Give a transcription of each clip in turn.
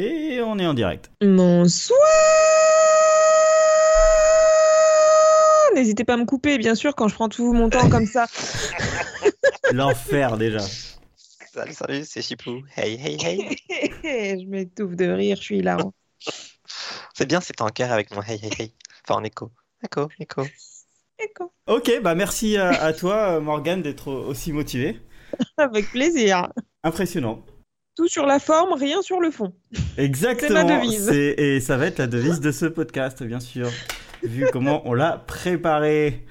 Et on est en direct. Bonsoir N'hésitez pas à me couper, bien sûr, quand je prends tout mon temps comme ça. L'enfer déjà. Salut, salut, c'est Chipou. Hey, hey, hey. je m'étouffe de rire, je suis hilarant. C'est bien, c'est en cœur avec mon hey, hey, hey. Enfin, en écho. Écho, écho. Écho. Ok, bah merci à, à toi, Morgane, d'être aussi motivé. Avec plaisir. Impressionnant. Tout sur la forme, rien sur le fond. Exactement. C'est ma devise. Et ça va être la devise de ce podcast, bien sûr. Vu comment on l'a préparé.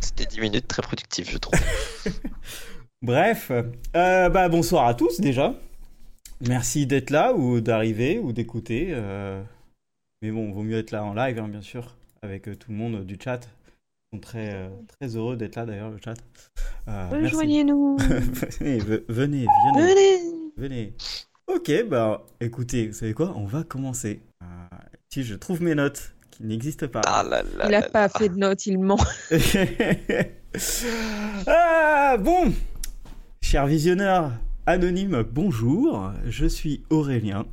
C'était 10 minutes très productives, je trouve. Bref, euh, bah bonsoir à tous déjà. Merci d'être là ou d'arriver ou d'écouter. euh, Mais bon, vaut mieux être là en live, hein, bien sûr, avec euh, tout le monde du chat. Ils sont très, euh, très heureux d'être là d'ailleurs, le chat. Euh. Rejoignez-nous. venez, ve- venez, venez, Venez. venez. Ok, bah écoutez, vous savez quoi? On va commencer. Euh, si je trouve mes notes qui n'existent pas. Ah là là. Il a là pas là. fait de notes, il ment. ah, bon, chers visionneurs anonymes, bonjour. Je suis Aurélien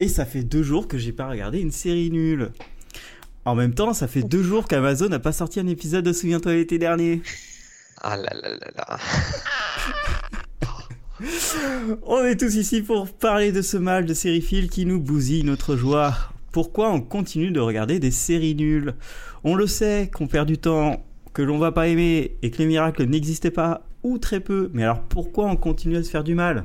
et ça fait deux jours que j'ai pas regardé une série nulle. En même temps, ça fait deux jours qu'Amazon n'a pas sorti un épisode de Souviens-toi l'été dernier. Ah là là là là. On est tous ici pour parler de ce mal de sériephile qui nous bousille notre joie. Pourquoi on continue de regarder des séries nulles? On le sait qu'on perd du temps, que l'on va pas aimer et que les miracles n'existaient pas ou très peu. Mais alors pourquoi on continue à se faire du mal?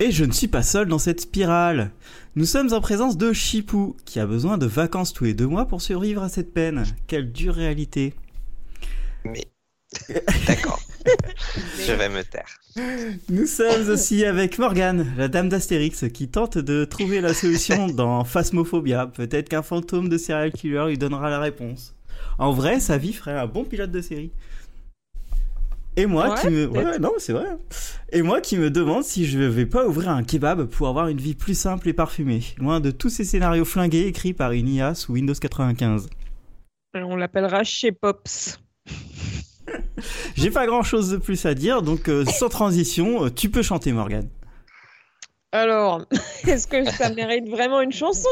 Et je ne suis pas seul dans cette spirale. Nous sommes en présence de Chipou qui a besoin de vacances tous les deux mois pour survivre à cette peine. Quelle dure réalité. Mais. D'accord. je vais me taire. Nous sommes aussi avec Morgane, la dame d'Astérix, qui tente de trouver la solution dans Phasmophobia. Peut-être qu'un fantôme de serial killer lui donnera la réponse. En vrai, sa vie ferait un bon pilote de série. Et moi Ouais, qui me... Ouais, non, c'est vrai. Et moi qui me demande si je vais pas ouvrir un kebab pour avoir une vie plus simple et parfumée, loin de tous ces scénarios flingués écrits par une IA sous Windows 95. On l'appellera chez Pops. J'ai pas grand chose de plus à dire, donc euh, sans transition, euh, tu peux chanter Morgane. Alors, est-ce que ça mérite vraiment une chanson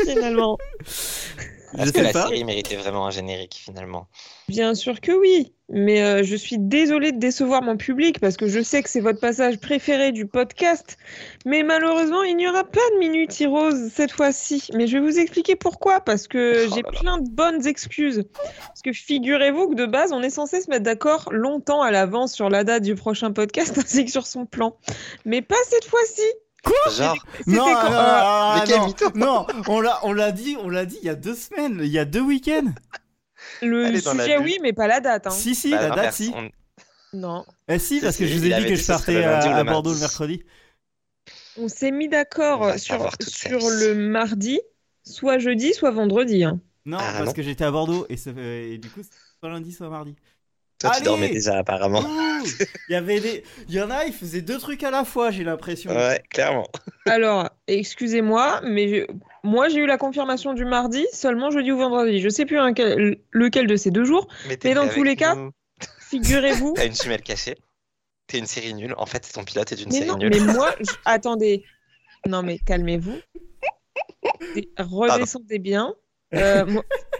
Finalement? Est-ce que la pas. série méritait vraiment un générique finalement? Bien sûr que oui, mais euh, je suis désolée de décevoir mon public parce que je sais que c'est votre passage préféré du podcast, mais malheureusement il n'y aura pas de Minute Heroes cette fois-ci. Mais je vais vous expliquer pourquoi, parce que Oh j'ai plein de bonnes excuses. Parce que figurez-vous que de base on est censé se mettre d'accord longtemps à l'avance sur la date du prochain podcast ainsi que sur son plan, mais pas cette fois-ci. Genre, C'était Non, quand- non, euh, non, Mais quel non, mytho. non, on l'a, on l'a dit, on l'a dit il y a deux semaines, il y a deux week-ends. le sujet oui, mais pas la date. Hein. Si, si, bah, la date, si. on- Non. Eh si, parce que je vous ai dit que je partais à, Bordeaux le mercredi. On s'est mis d'accord sur, le mardi, soit jeudi, soit vendredi. hein. Non, Ah, parce non. que j'étais à Bordeaux et, et du coup, c'est soit lundi, soit mardi. Toi, tu Allez dormais déjà apparemment. Ouh, Il y avait des, il y en a, ils faisaient deux trucs à la fois, j'ai l'impression. Ouais, clairement. Alors, excusez-moi, mais je- moi j'ai eu la confirmation du mardi, seulement jeudi ou vendredi. Je sais plus quel- lequel de ces deux jours. Mais dans tous les cas. Figurez-vous. T'as une jumelle cachée. T'es une série nulle. En fait, ton pilote est une mais série non, nulle. mais moi, je- attendez. Non, mais calmez-vous. Redescendez bien. Euh,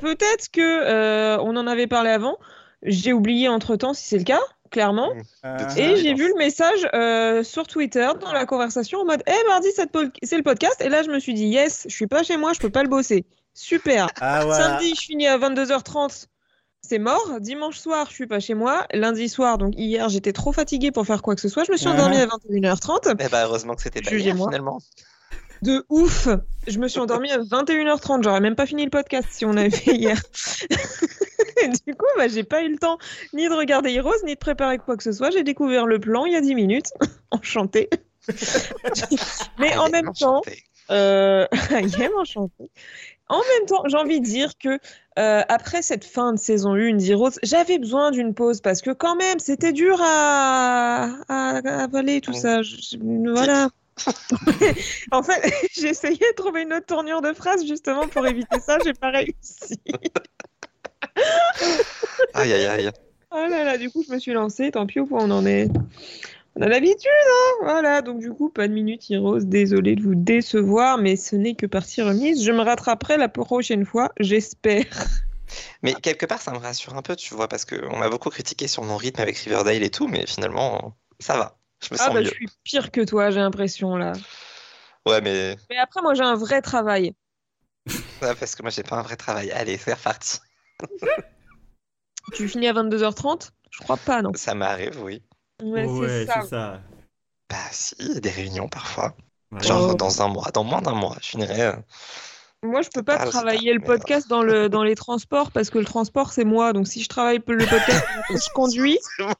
Peut-être que euh, on en avait parlé avant. J'ai oublié entre temps si c'est le cas, clairement. Euh, Et j'ai vu le message euh, sur Twitter dans la conversation en mode Eh mardi, c'est le podcast. Et là, je me suis dit Yes, je suis pas chez moi, je peux pas le bosser. Super. ah, voilà. Samedi, je finis à 22h30. C'est mort. Dimanche soir, je suis pas chez moi. Lundi soir, donc hier, j'étais trop fatiguée pour faire quoi que ce soit. Je me suis endormie à 21h30. Eh bah, heureusement que c'était pas hier, finalement. De ouf. Je me suis endormie à 21h30. J'aurais même pas fini le podcast si on avait fait hier. Du coup, bah, j'ai pas eu le temps ni de regarder Heroes, ni de préparer quoi que ce soit. J'ai découvert le plan il y a 10 minutes. Enchanté. Mais en même temps, euh... En même temps, j'ai envie de dire que euh, après cette fin de saison 1 d'Heroes, j'avais besoin d'une pause parce que quand même, c'était dur à, avaler tout ça. Je- Voilà. En fait, j'ai essayé de trouver une autre tournure de phrase justement pour éviter ça, j'ai pas réussi. Aïe, aïe, aïe. Oh là là, du coup, je me suis lancée, tant pis où on en est. On a l'habitude, hein Voilà, donc du coup, pas de minute Heroes. Désolé de vous décevoir, mais ce n'est que partie remise. Je me rattraperai la prochaine fois, j'espère. Mais quelque part, ça me rassure un peu, tu vois, parce qu'on m'a beaucoup critiqué sur mon rythme avec Riverdale et tout, mais finalement, ça va. Je me Ah sens bah, mieux. je suis pire que toi, j'ai l'impression, là. Ouais, mais Mais après, moi, j'ai un vrai travail. ouais, parce que moi, j'ai pas un vrai travail. Allez, c'est reparti. Tu finis à 22h30 Je crois pas, non. Ça m'arrive, oui. Ouais, c'est ça. ça. Bah si, il y a des réunions parfois. Ouais. Genre Oh. dans un mois, dans moins d'un mois, je finirai. euh, Moi, je peux pas Ah, travailler le podcast dans, le, dans les transports parce que le transport, c'est moi. Donc, si je travaille le podcast, je conduis.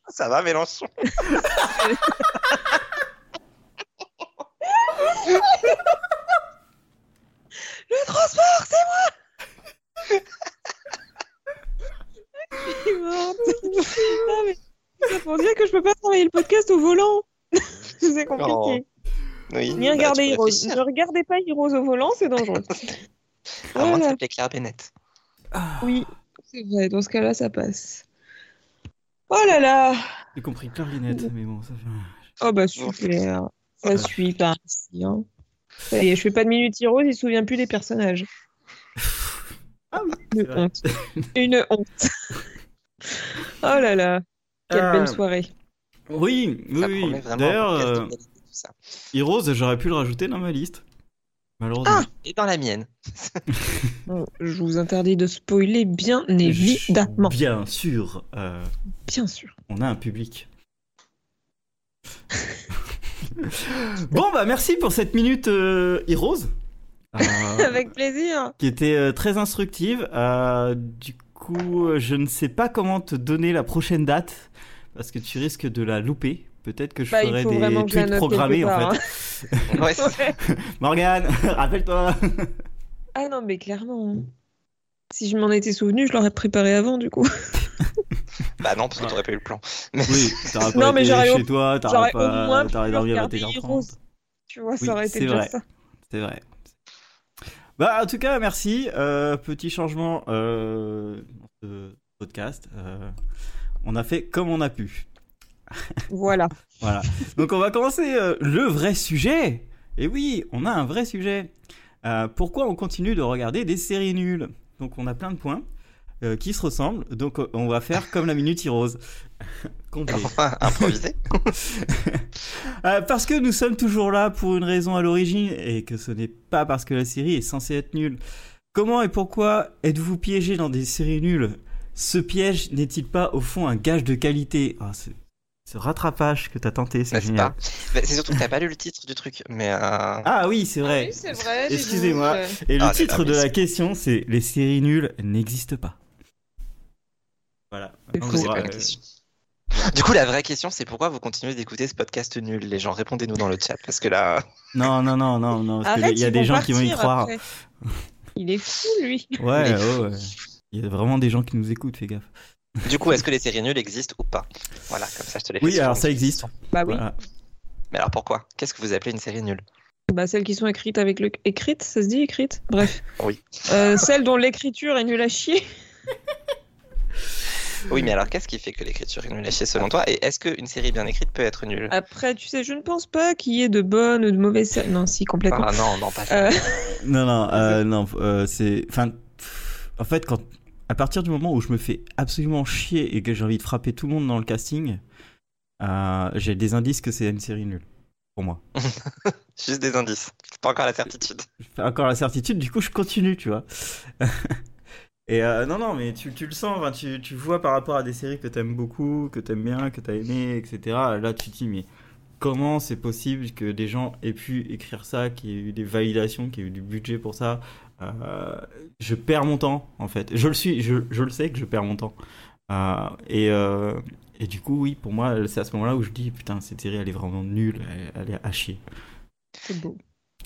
Ça va, Mélenchon Le transport, c'est moi Je suis morte. Putain, mais c'est pour dire que je peux pas travailler le podcast au volant. c'est compliqué. Oui. Ni bah, regarder Heroes. Ne regardez pas Heroes au volant, c'est dangereux. À moins de Voilà. s'appeler Claire Bennett. Oui, c'est vrai. Dans ce cas-là, ça passe. Oh là là J'ai compris clarinette, mais bon, ça fait. Oh bah super. Ça suit pas ainsi. Hein. Ça y est, je fais pas de minute Heroes, il se souvient plus des personnages. Ah oui, Une honte. Une honte. oh là là. Quelle Ah. belle soirée. Oui, oui, oui. D'ailleurs, de euh. Heroes, j'aurais pu le rajouter dans ma liste. Malheureusement. Ah Et dans la mienne. Bon, je vous interdis de spoiler, bien évidemment. Bien sûr, euh, Bien sûr. on a un public. bon, bah merci pour cette minute euh, Heroes. Euh, Avec plaisir. qui était euh, très instructive. Euh, du coup, euh, je ne sais pas comment te donner la prochaine date parce que tu risques de la louper. Peut-être que je Bah, il ferai faut vraiment des tweets programmés en fait. Ouais, c'est- Ouais. Morgane, rappelle-toi. Ah non, mais clairement. hein. Si je m'en étais souvenu, je l'aurais préparé avant, du coup. Bah non, parce que t'aurais pas eu le plan. Mais Oui, t'aurais pas Non, mais été chez au- toi, t'aurais pas, au moins t'aurais pu dormi à regarder 21h30. Heroes. Tu vois, Oui, ça aurait c'est été déjà vrai. ça. C'est vrai. Bah, en tout cas, merci. Euh, petit changement euh, dans ce podcast. Euh, on a fait comme on a pu. Voilà. Voilà. Donc, on va commencer euh, le vrai sujet. Et oui, on a un vrai sujet. Euh, pourquoi on continue de regarder des séries nulles? Donc, on a plein de points euh, qui se ressemblent. Donc, euh, on va faire comme la Minute Heroes. Complet. enfin, improvisé. Euh, parce que nous sommes toujours là pour une raison à l'origine et que ce n'est pas parce que la série est censée être nulle. Comment et pourquoi êtes-vous piégé dans des séries nulles? Ce piège n'est-il pas au fond un gage de qualité? Ah, ce, ce rattrapage que t'as tenté, c'est N'est-ce génial. pas Bah, C'est surtout que t'as pas lu le titre du truc. Mais euh, Ah oui, c'est vrai. dis Excusez-moi. Et le Ah, titre de la question, c'est Les séries nulles n'existent pas. Voilà. Vous pas. Du coup, la vraie question, c'est pourquoi vous continuez d'écouter ce podcast nul? Les gens, répondez-nous dans le chat. Parce que là, Non, non, non, non, non. Parce Arrête, qu'il y a des gens qui vont y croire. après. Il est fou, lui. Ouais, ouais, ouais. Il y a vraiment des gens qui nous écoutent, fais gaffe. du coup, est-ce que les séries nulles existent ou pas? Voilà, comme ça, je te les fais Oui, alors ça existe. Bah oui. Voilà. Mais alors pourquoi? Qu'est-ce que vous appelez une série nulle? Bah, celles qui sont écrites avec le. Écrites, ça se dit écrites? Bref. Oui. Euh, celles dont l'écriture est nulle à chier. Oui, mais alors qu'est-ce qui fait que l'écriture est nulle? À chier selon toi Et est-ce qu'une série bien écrite peut être nulle? Après, tu sais, je ne pense pas qu'il y ait de bonnes ou de mauvaises séries. Non, si, complètement. Ah non, non, pas ça. Euh, Non, non, euh, non, euh, c'est. Enfin, en fait, quand. À partir du moment où je me fais absolument chier et que j'ai envie de frapper tout le monde dans le casting, euh, j'ai des indices que c'est une série nulle. Pour moi. Juste des indices. Pas encore la certitude. Je fais encore la certitude, du coup, je continue, tu vois. Et euh, non, non, mais tu, tu le sens, enfin, tu, tu vois par rapport à des séries que t'aimes beaucoup, que t'aimes bien, que t'as aimé, etc. Là, tu te dis, mais comment c'est possible que des gens aient pu écrire ça, qu'il y ait eu des validations, qu'il y ait eu du budget pour ça? Euh, Je perds mon temps, en fait. Je le suis, je, je le sais que je perds mon temps. Euh, et, euh, et du coup, oui, pour moi, c'est à ce moment-là où je dis, putain, cette série, elle est vraiment nulle, elle, elle est à chier. c'est beau.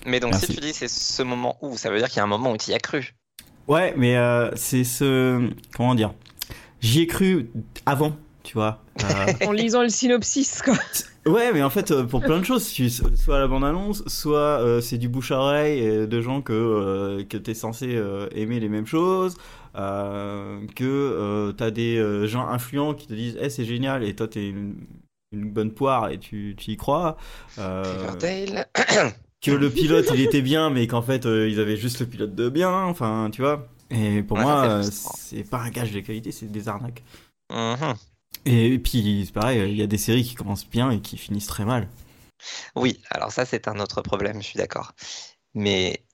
Mais donc, Merci. si tu dis c'est ce moment où, ça veut dire qu'il y a un moment où tu y as cru? Ouais, mais euh, c'est ce. Comment dire J'y ai cru avant, tu vois. Euh, En lisant le synopsis, quoi. ouais, mais en fait, euh, pour plein de choses, soit la bande-annonce, soit euh, c'est du bouche-à-oreille de gens que, euh, que t'es censé euh, aimer les mêmes choses, euh, que euh, t'as des euh, gens influents qui te disent Eh, c'est génial, et toi, t'es une- une bonne poire et tu, tu y crois. Euh, Riverdale. Que le pilote il était bien, mais qu'en fait euh, ils avaient juste le pilote de bien. Enfin, tu vois. Et pour Ouais, moi, c'est euh, c'est pas un gage de qualité, c'est des arnaques. Mhm. Et puis c'est pareil, il y a des séries qui commencent bien et qui finissent très mal. Oui, alors ça c'est un autre problème, je suis d'accord. Mais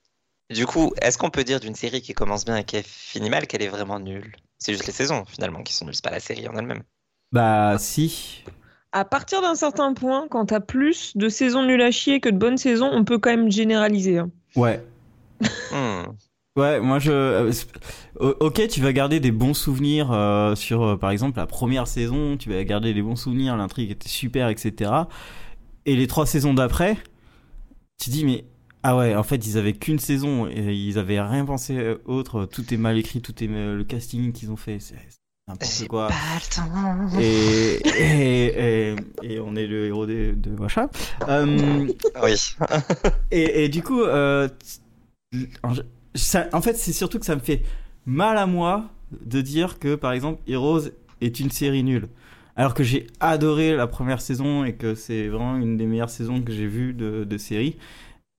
du coup, est-ce qu'on peut dire d'une série qui commence bien et qui finit mal qu'elle est vraiment nulle? C'est juste les saisons finalement qui sont nulles, c'est pas la série en elle-même. Bah si. À partir d'un certain point, quand t'as plus de saisons nulles à chier que de bonnes saisons, on peut quand même généraliser. hein. Ouais. Hmm. Ouais, moi je. euh, c'est- o- ok, tu vas garder des bons souvenirs euh, sur, euh, par exemple, la première saison, tu vas garder des bons souvenirs, l'intrigue était super, etc. Et les trois saisons d'après, tu dis, mais. Ah ouais, en fait, ils avaient qu'une saison et ils avaient rien pensé euh, autre, tout est mal écrit, tout est. Le casting qu'ils ont fait, c'est c'est n'importe quoi. pas le temps. Et, et, et, et on est le héros de, de machin. Euh, Oui. et, et du coup, euh, ça- en fait, c'est surtout que ça me fait mal à moi de dire que, par exemple, Heroes est une série nulle. Alors que j'ai adoré la première saison et que c'est vraiment une des meilleures saisons que j'ai vues de, de série.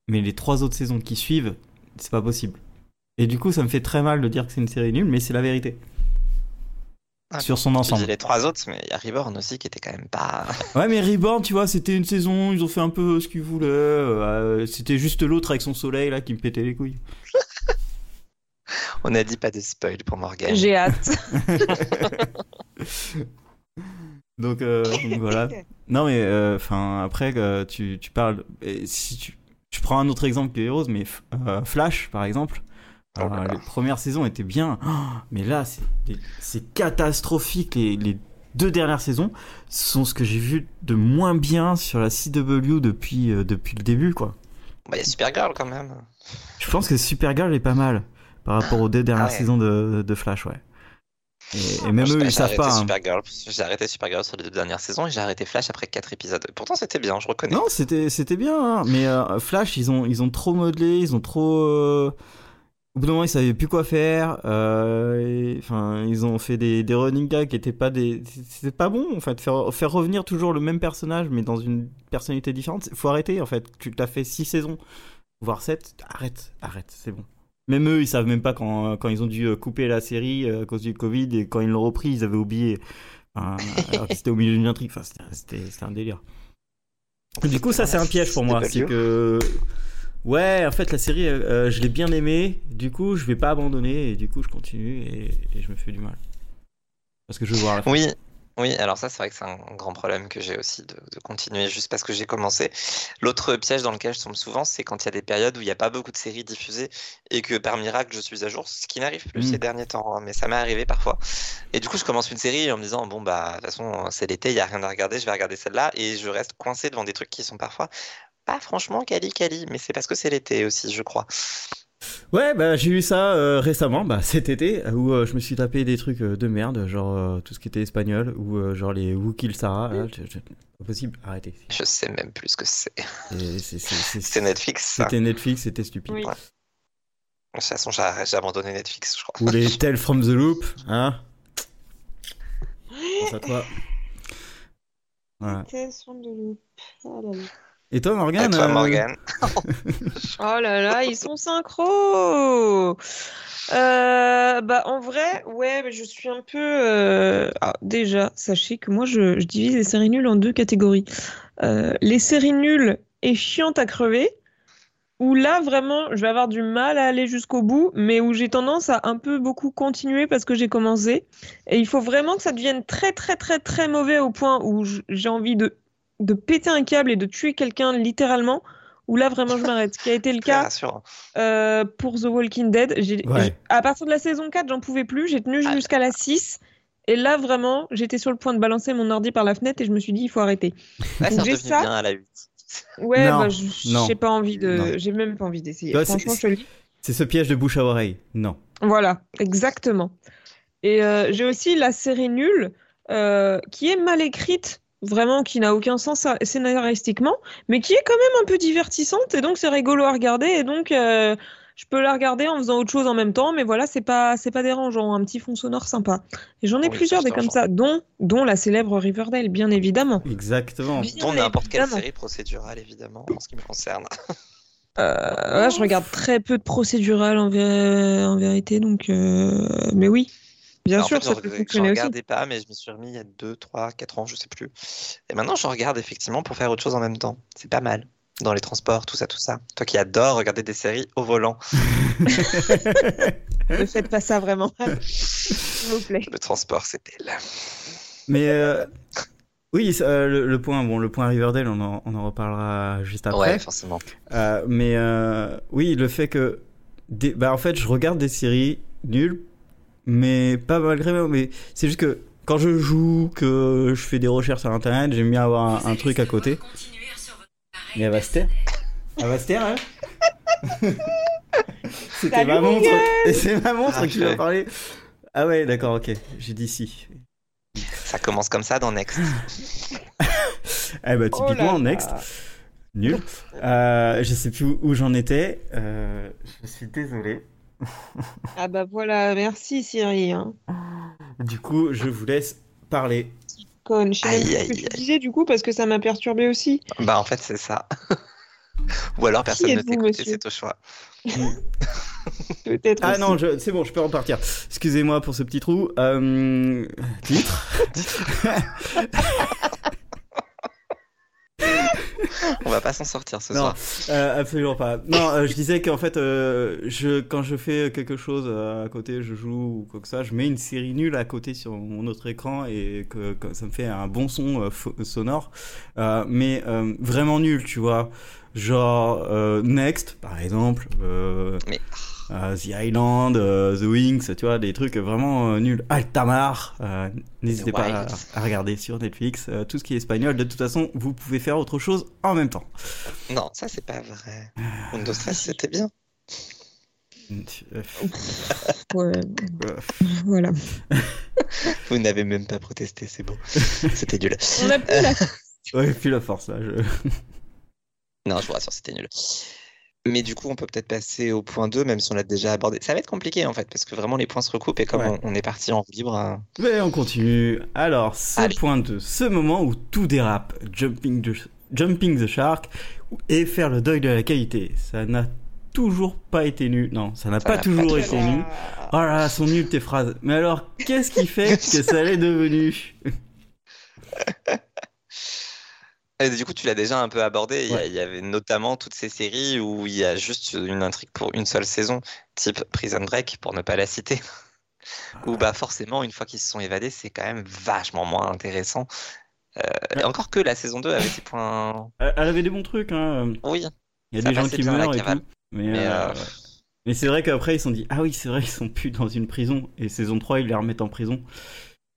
Mais les trois autres saisons qui suivent, c'est pas possible. Et du coup, ça me fait très mal de dire que c'est une série nulle, mais c'est la vérité. Ah, Sur son Tu ensemble. dis les trois autres, mais il y a Reborn aussi qui était quand même pas. Ouais, mais Reborn, tu vois, c'était une saison, ils ont fait un peu ce qu'ils voulaient. euh, c'était juste l'autre avec son soleil là qui me pétait les couilles. On a dit pas de spoil pour Morgan. J'ai hâte. Donc, euh, donc voilà. Non, mais enfin, après, euh, tu, tu parles. et si tu, je prends un autre exemple que Heroes, mais euh, Flash, par exemple. Oh là euh, là. les premières saisons étaient bien, Oh, mais là, c'est catastrophique. Les, les deux dernières saisons sont ce que j'ai vu de moins bien sur la CW depuis, euh, depuis le début, quoi. Bah, il y a Supergirl quand même. Je pense que Supergirl est pas mal par rapport aux deux dernières Ah ouais. saisons de, de Flash, ouais. Et, et même eux, j'ai ils savent arrêté pas. hein. Supergirl. J'ai arrêté Supergirl sur les deux dernières saisons et j'ai arrêté Flash après quatre épisodes. Pourtant, c'était bien, je reconnais. Non, c'était c'était bien, hein. mais euh, Flash, ils ont ils ont trop modelé, ils ont trop. euh, Au bout d'un moment, ils savaient plus quoi faire. euh, Enfin, ils ont fait des, des running gags qui étaient pas des. C'était pas bon, en fait. Faire, faire revenir toujours le même personnage, mais dans une personnalité différente, faut arrêter, en fait. Tu t'as fait 6 saisons, voire 7. Arrête, arrête, c'est bon. Même eux, ils savent même pas quand, quand ils ont dû euh, couper la série euh, à cause du Covid et quand ils l'ont repris, ils avaient oublié. Enfin, alors que c'était au milieu d'une intrigue. Enfin, c'était un délire. Du coup, ça, c'est un piège pour moi. C'est que. Ouais, en fait, la série, euh, euh, je l'ai bien aimée. Du coup, je vais pas abandonner. Et du coup, je continue et, et je me fais du mal. Parce que je veux voir la fin. Oui, oui, alors ça, c'est vrai que c'est un grand problème que j'ai aussi de, de continuer juste parce que j'ai commencé. L'autre piège dans lequel je tombe souvent, c'est quand il y a des périodes où il n'y a pas beaucoup de séries diffusées et que par miracle, je suis à jour, ce qui n'arrive plus Mm. ces derniers temps, hein, mais ça m'est arrivé parfois. Et du coup, je commence une série en me disant, bon, bah, de toute façon, c'est l'été, il n'y a rien à regarder, je vais regarder celle-là, et je reste coincé devant des trucs qui sont parfois pas franchement quali quali, mais c'est parce que c'est l'été aussi, je crois. Ouais, bah, j'ai eu ça euh, récemment, bah, cet été, où euh, je me suis tapé des trucs euh, de merde, genre euh, tout ce qui était espagnol, ou euh, genre les Who Kill Sarah. là, je- je- Pas possible, arrêtez. Je sais même plus ce que c'est. C'était Netflix. C'était Netflix, c'était stupide. Oui. De toute façon, j'ai abandonné Netflix, je crois. Ou les Tales from the Loop, hein Pense à toi. Voilà. Et toi, Morgane toi, euh, Morgan. Oh là là, ils sont synchro. Euh, bah en vrai, ouais, mais je suis un peu. euh, ah, déjà, sachez que moi, je, je divise les séries nulles en deux catégories. Euh, les séries nulles et chiantes à crever, où là vraiment, je vais avoir du mal à aller jusqu'au bout, mais où j'ai tendance à un peu beaucoup continuer parce que j'ai commencé. Et il faut vraiment que ça devienne très très très très mauvais au point où j'ai envie de de péter un câble et de tuer quelqu'un littéralement. Où là vraiment je m'arrête. Ce qui a été le cas euh, pour The Walking Dead. Ouais. À partir de la saison 4, j'en pouvais plus. J'ai tenu Ah. jusqu'à la 6. Et là, vraiment, j'étais sur le point de balancer mon ordi par la fenêtre et je me suis dit, il faut arrêter. Ouais, j'ai ça. bien à la 8. Ouais, bah, j'ai pas envie de. J'ai même pas envie d'essayer. Franchement, je le. C'est ce piège de bouche à oreille. Non. Voilà, exactement. Et euh, j'ai aussi la série nulle euh, qui est mal écrite, vraiment, qui n'a aucun sens scénaristiquement, mais qui est quand même un peu divertissante et donc c'est rigolo à regarder. Et donc, euh, je peux la regarder en faisant autre chose en même temps, mais voilà, c'est pas, c'est pas dérangeant, un petit fond sonore sympa. Et j'en ai Oui, plusieurs des comme ça, dont, dont la célèbre Riverdale, bien évidemment. Exactement. Bien Dont n'importe quelle série procédurale, évidemment, en ce qui me concerne. Euh, là, je regarde très peu de procédurales en, vé- en vérité, donc, euh, mais oui, bien Bah, en sûr, fait, ça peut j'en fonctionner aussi. regardais pas, mais je me suis remis il y a 2, 3, 4 ans, je sais plus. Et maintenant, je regarde effectivement pour faire autre chose en même temps. C'est pas mal. Dans les transports, tout ça, tout ça. Toi qui adores regarder des séries au volant. Ne faites pas ça vraiment, s'il vous plaît. Le transport, c'est belle. Mais euh, oui, euh, le, le point, bon, le point Riverdale, on en, on en reparlera juste après. Ouais, forcément. Euh, mais euh, oui, le fait que, des- bah, en fait, je regarde des séries nulles, mais pas malgré moi. Mais c'est juste que quand je joue, que je fais des recherches sur Internet, j'aime bien avoir un, un truc à côté. Mais elle va se taire. Elle va se taire, hein C'était ma mon montre. Et c'est ma montre Ah, qui va ouais. parler. Ah ouais, d'accord, ok. J'ai dit si. Ça commence comme ça dans Next. Eh bah Oh là typiquement là. next, nul. Euh, je sais plus où, où j'en étais. Euh, je suis désolé. Ah bah voilà, merci Siri. Hein. Du coup, je vous laisse parler. Conne, je sais Aïe, que tu disais du coup parce que ça m'a perturbé aussi. Bah, en fait, c'est ça. Ou alors personne ne t'écoute c'est au choix. Peut-être. Ah aussi. non, je- c'est bon, je peux repartir. Excusez-moi pour ce petit trou. Euh, titre. On va pas s'en sortir ce Non, soir. euh, absolument pas. Non, euh, je disais qu'en fait, euh, je, quand je fais quelque chose euh, à côté, je joue ou quoi que ça, je mets une série nulle à côté sur mon autre écran et que, que ça me fait un bon son sonore, mais vraiment nul, tu vois. Genre Next, par exemple. Mais- euh, The Island, euh, The Wings, tu vois, des trucs vraiment euh, nuls. Altamar, euh, n'hésitez pas à, regarder sur Netflix. Euh, tout ce qui est espagnol, de toute façon, vous pouvez faire autre chose en même temps. Non, ça, c'est pas vrai. Mundo Stress, si. c'était bien. Euh, Ouais, euh, voilà. Vous n'avez même pas protesté, c'est beau. C'était nul. On a plus la Ouais, puis la force là. Je... Non, je vous rassure, c'était nul. Mais du coup, on peut peut-être passer au point 2, même si on l'a déjà abordé. Ça va être compliqué en fait, parce que vraiment les points se recoupent et comme Ouais. on, on est parti en libre. hein, Mais on continue. Alors, ce Allez. point 2, ce moment où tout dérape, jumping, the- jumping the shark, et faire le deuil de la qualité. Ça n'a toujours pas été nu. Non, ça n'a pas toujours pas été nu. Oh là là, sont nulles tes phrases. Mais alors, qu'est-ce qui fait que ça l'est devenu? Et du coup, tu l'as déjà un peu abordé. Il y, Ouais. avait notamment toutes ces séries où il y a juste une intrigue pour une seule saison, type Prison Break, pour ne pas la citer. Où bah forcément, une fois qu'ils se sont évadés, c'est quand même vachement moins intéressant. Euh, et encore que la saison 2 avait ses points. Elle avait des bons trucs, hein. Oui, Il y a Ça des gens qui meurent et tout. Mais, Mais, euh, euh, mais c'est vrai qu'après, ils se sont dit Ah oui, c'est vrai, ils sont plus dans une prison. Et saison 3, ils les remettent en prison.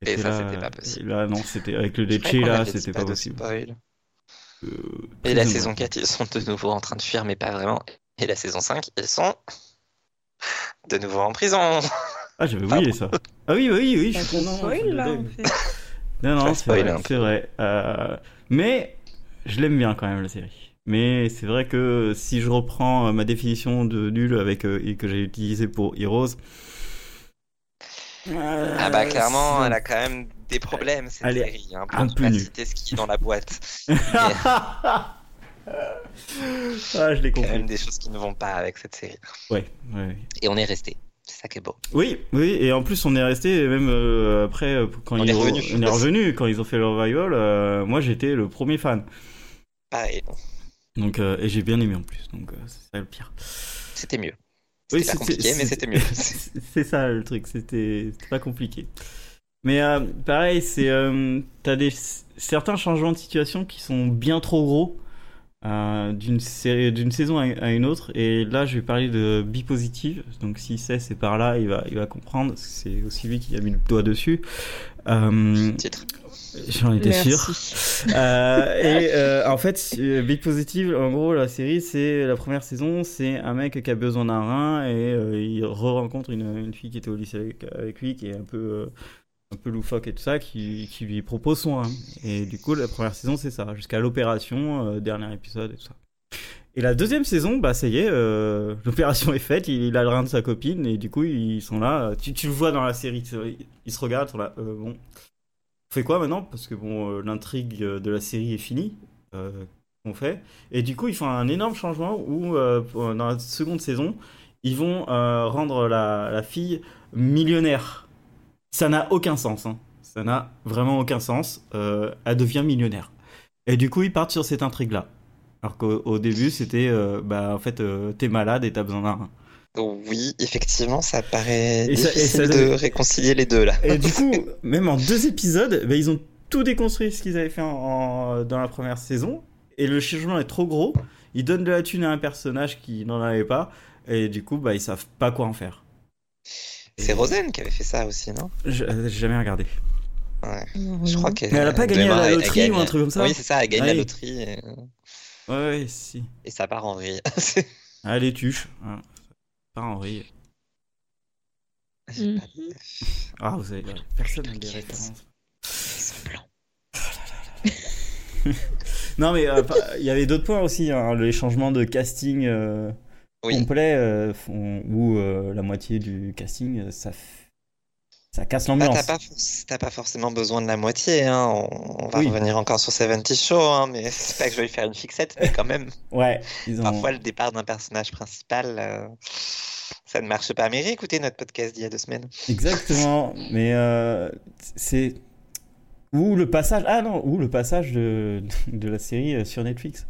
Et ça, là, c'était pas possible. Là, non, c'était avec le Lecce, là, c'était pas pas possible. spoil. Euh, Et la saison ouais. 4, ils sont de nouveau en train de fuir, mais pas vraiment. Et la saison 5, ils sont de nouveau en prison. Ah, j'avais oublié ça. Ah oui, oui, oui, je suis spoil là en fait. Non, non, c'est vrai, c'est vrai. Euh, mais je l'aime bien quand même, la série. Mais c'est vrai que si je reprends euh, ma définition de nul avec, euh, et que j'ai utilisée pour Heroes. euh, Ah bah clairement, elle a quand même des problèmes cette est série. Hein, un peu pas qui est dans la boîte. ah, je l'ai Il y a quand compris. même des choses qui ne vont pas avec cette série. Ouais, ouais, ouais. Et on est resté. C'est ça qui est beau. Oui, oui, et en plus on est resté même euh, après euh, quand On ils est ont- revenu. on est revenu quand ils ont fait le revival, euh, moi j'étais le premier fan. Pareil, Donc euh, et j'ai bien aimé en plus, donc c'est ça le pire. c'était mieux. Oui, C'était pas c'est- compliqué, mais c'était mieux. c'est ça le truc, c'était pas compliqué. Mais euh, pareil, c'est euh, t'as des certains changements de situation qui sont bien trop gros euh, d'une série d'une saison à, à une autre. Et là, je vais parler de bi positive. Donc s'il sait, c'est par là, il va il va comprendre. C'est aussi lui qui a mis le doigt dessus. Euh, Titre. J'en étais sûr. Euh, et euh, en fait, Big Positive, en gros, la série, c'est la première saison, c'est un mec qui a besoin d'un rein et euh, il re-rencontre une, une fille qui était au lycée avec, avec lui, qui est un peu, euh, un peu loufoque et tout ça, qui, qui lui propose son rein. Et du coup, la première saison, c'est ça, jusqu'à l'opération, euh, dernier épisode et tout ça. Et la deuxième saison, bah ça y est, euh, l'opération est faite, il, a le rein de sa copine, et du coup, ils sont là. Tu, tu le vois dans la série, ils se regardent, ils sont là. euh, bon, on fait quoi maintenant? Parce que bon, euh, l'intrigue de la série est finie. Euh, qu'on fait. Et du coup, ils font un énorme changement où, euh, dans la seconde saison, ils vont euh, rendre la, la fille millionnaire. Ça n'a aucun sens. hein. Ça n'a vraiment aucun sens. Euh, elle devient millionnaire. Et du coup, ils partent sur cette intrigue-là. Alors qu'au au début, c'était, euh, bah, en fait, euh, t'es malade et t'as besoin d'un rein. Oui, effectivement, ça paraît Et ça- et difficile de réconcilier les deux là. Et du coup, même en deux épisodes, bah, ils ont tout déconstruit ce qu'ils avaient fait en- en- dans la première saison. Et le changement est trop gros. Ils donnent de la thune à un personnage qui n'en avait pas. Et du coup, bah, ils savent pas quoi en faire. C'est Rosen qui avait fait ça aussi, non? Je- euh, J'ai jamais regardé. Ouais. Je crois qu'elle Mais elle a pas gagné à la loterie ou un truc comme ça Oui, c'est ça, elle gagne Ah la loterie et, Ouais, ouais, si. et ça part en vrille. Ah, les tuches. Ah, pas en vrille. Pas Mhm. Ah, vous savez, personne n'a des références. Ils sont blancs. Non, mais euh, il y avait d'autres points aussi. hein, les changements de casting euh, Oui. complet, euh, où euh, la moitié du casting, euh, ça, ça casse Bah, l'ambiance. t'as pas, pas forcément besoin de la moitié, hein. On, on va Oui. revenir encore sur 70 Show, hein, mais c'est pas que je vais lui faire une fixette, mais quand même, Ouais, ont. parfois le départ d'un personnage principal, euh, ça ne marche pas. Mais réécoutez notre podcast d'il y a deux semaines. Exactement, mais c'est. Ou le passage. Ah non, ou le passage de, de la série sur Netflix.